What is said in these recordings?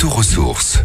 Retour aux sources.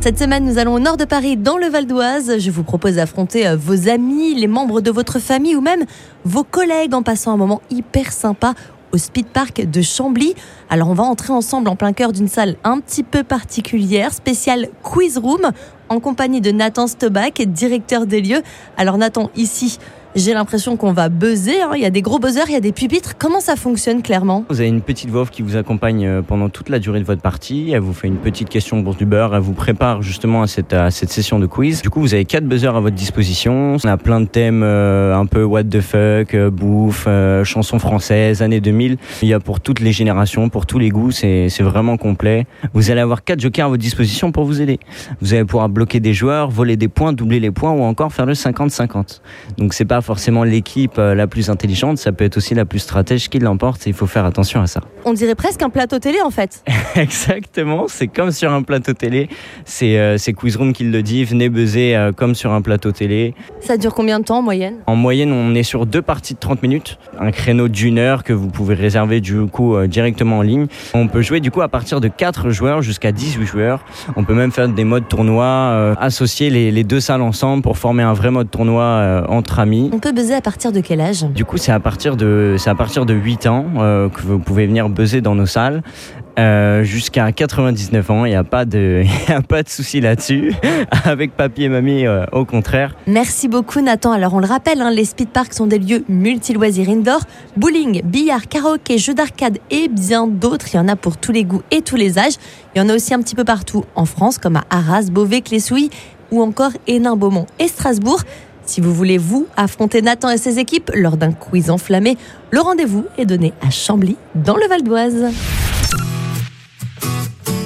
Cette semaine, nous allons au nord de Paris, dans le Val d'Oise. Je vous propose d'affronter euh, vos amis, les membres de votre famille ou même vos collègues en passant un moment hyper sympa au Speed Park de Chambly. Alors on va entrer ensemble en plein cœur d'une salle un petit peu particulière, spéciale Quiz Room, en compagnie de Nathan Stobach, directeur des lieux. Alors Nathan, ici, j'ai l'impression qu'on va buzzer. hein. Il y a des gros buzzers, il y a des pupitres. Comment ça fonctionne clairement? Vous avez une petite voix qui vous accompagne euh, pendant toute la durée de votre partie. Elle vous fait une petite question pour du beurre. Elle vous prépare justement à cette, session de quiz. Du coup, vous avez quatre buzzers à votre disposition. On a plein de thèmes euh, un peu what the fuck, euh, bouffe, euh, chansons françaises, années 2000. Il y a pour toutes les générations, pour tous les goûts. C'est vraiment complet. Vous allez avoir quatre jokers à votre disposition pour vous aider. Vous allez pouvoir bloquer des joueurs, voler des points, doubler les points ou encore faire le 50-50. Donc c'est pas forcément l'équipe euh, la plus intelligente, ça peut être aussi la plus stratège qui l'emporte et il faut faire attention à ça. On dirait presque un plateau télé en fait. Exactement, c'est comme sur un plateau télé. C'est euh, Quizroom qui le dit, venez buzzer euh, comme sur un plateau télé. Ça dure combien de temps en moyenne? En moyenne, on est sur deux parties de 30 minutes, un créneau d'une heure que vous pouvez réserver du coup euh, directement en ligne. On peut jouer du coup à partir de 4 joueurs jusqu'à 18 joueurs. On peut même faire des modes tournois, associer les, les deux salles ensemble pour former un vrai mode tournoi entre amis. On peut buzzer à partir de quel âge? Du coup, c'est à partir de c'est à partir de 8 ans euh, que vous pouvez venir buzzer dans nos salles. Euh, jusqu'à 99 ans, il n'y a pas de, y a pas de souci là-dessus. Avec papy et mamie, euh, au contraire. Merci beaucoup Nathan. Alors on le rappelle, hein, les speed parks sont des lieux multi-loisirs indoor. Bowling, billard, karaoké, jeux d'arcade et bien d'autres. Il y en a pour tous les goûts et tous les âges. Il y en a aussi un petit peu partout en France, comme à Arras, Beauvais, Clessouilles ou encore Hénin, Beaumont et Strasbourg. Si vous voulez vous affronter Nathan et ses équipes lors d'un quiz enflammé, le rendez-vous est donné à Chambly, dans le Val d'Oise.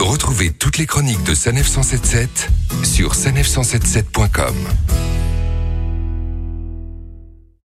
Retrouvez toutes les chroniques de Sanef 177 sur sanef177.com.